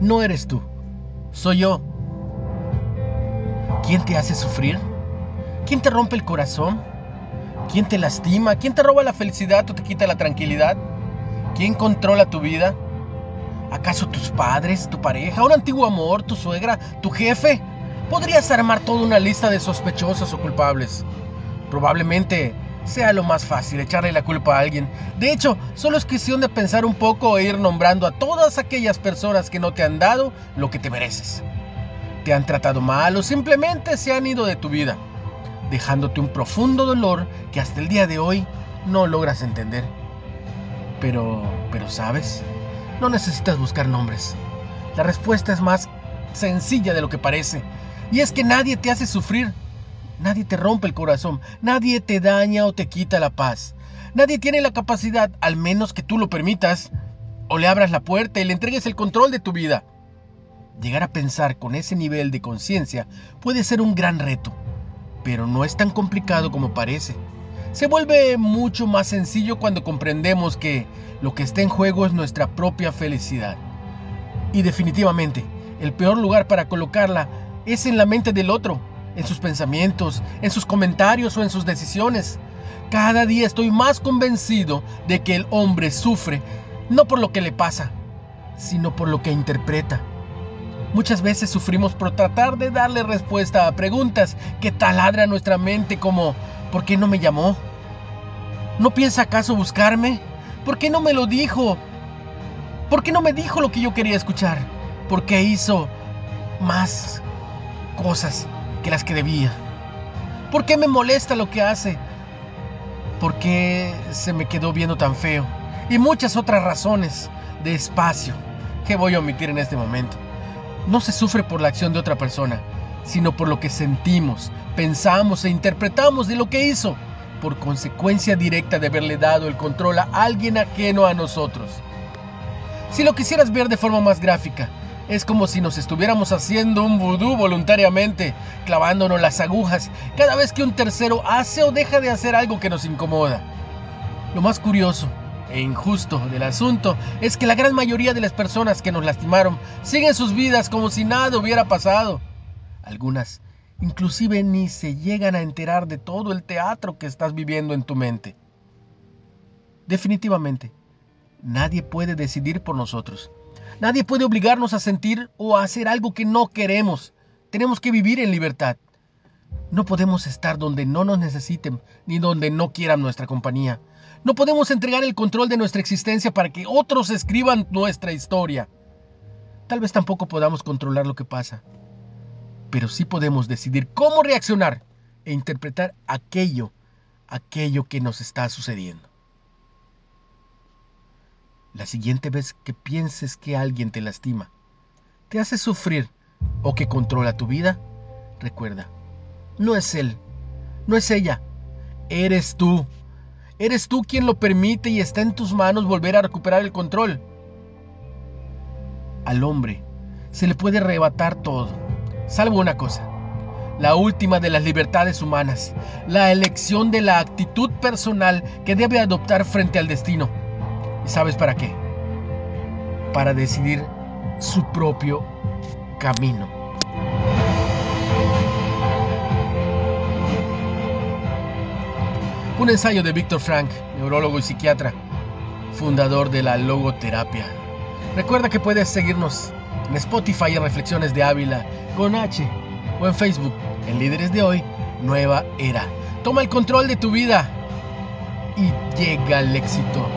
no eres tú, soy yo. ¿Quién te hace sufrir? ¿Quién te rompe el corazón? ¿Quién te lastima? ¿Quién te roba la felicidad o te quita la tranquilidad? ¿Quién controla tu vida? ¿Acaso tus padres, tu pareja, un antiguo amor, tu suegra, tu jefe? Podrías armar toda una lista de sospechosos o culpables. Probablemente sea lo más fácil echarle la culpa a alguien. De hecho, solo es cuestión de pensar un poco e ir nombrando a todas aquellas personas que no te han dado lo que te mereces. Te han tratado mal o simplemente se han ido de tu vida, dejándote un profundo dolor que hasta el día de hoy no logras entender. Pero, pero sabes, no necesitas buscar nombres. La respuesta es más sencilla de lo que parece. Y es que nadie te hace sufrir. Nadie te rompe el corazón. Nadie te daña o te quita la paz. Nadie tiene la capacidad, al menos que tú lo permitas, o le abras la puerta y le entregues el control de tu vida. Llegar a pensar con ese nivel de conciencia puede ser un gran reto, pero no es tan complicado como parece. Se vuelve mucho más sencillo cuando comprendemos que lo que está en juego es nuestra propia felicidad. Y definitivamente, el peor lugar para colocarla es en la mente del otro, en sus pensamientos, en sus comentarios o en sus decisiones. Cada día estoy más convencido de que el hombre sufre no por lo que le pasa, sino por lo que interpreta. Muchas veces sufrimos por tratar de darle respuesta a preguntas que taladran nuestra mente como ¿por qué no me llamó? ¿No piensa acaso buscarme? ¿Por qué no me lo dijo? ¿Por qué no me dijo lo que yo quería escuchar? ¿Por qué hizo más cosas que las que debía? ¿Por qué me molesta lo que hace? ¿Por qué se me quedó viendo tan feo? Y muchas otras razones de espacio que voy a omitir en este momento. No se sufre por la acción de otra persona, sino por lo que sentimos, pensamos e interpretamos de lo que hizo, por consecuencia directa de haberle dado el control a alguien ajeno a nosotros. Si lo quisieras ver de forma más gráfica, es como si nos estuviéramos haciendo un vudú voluntariamente, clavándonos las agujas cada vez que un tercero hace o deja de hacer algo que nos incomoda. Lo más curioso e injusto del asunto es que la gran mayoría de las personas que nos lastimaron siguen sus vidas como si nada hubiera pasado. Algunas inclusive ni se llegan a enterar de todo el teatro que estás viviendo en tu mente. Definitivamente, nadie puede decidir por nosotros. Nadie puede obligarnos a sentir o a hacer algo que no queremos. Tenemos que vivir en libertad. No podemos estar donde no nos necesiten ni donde no quieran nuestra compañía. No podemos entregar el control de nuestra existencia para que otros escriban nuestra historia. Tal vez tampoco podamos controlar lo que pasa, pero sí podemos decidir cómo reaccionar e interpretar aquello, aquello que nos está sucediendo. La siguiente vez que pienses que alguien te lastima, te hace sufrir o que controla tu vida, recuerda, no es él, no es ella, eres tú. Eres tú quien lo permite y está en tus manos volver a recuperar el control. Al hombre se le puede arrebatar todo, salvo una cosa, la última de las libertades humanas, la elección de la actitud personal que debe adoptar frente al destino. ¿Y sabes para qué? Para decidir su propio camino. Un ensayo de Víctor Frank, neurólogo y psiquiatra, fundador de la logoterapia. Recuerda que puedes seguirnos en Spotify en Reflexiones de Ávila con H o en Facebook en Líderes de Hoy, Nueva Era. Toma el control de tu vida y llega al éxito.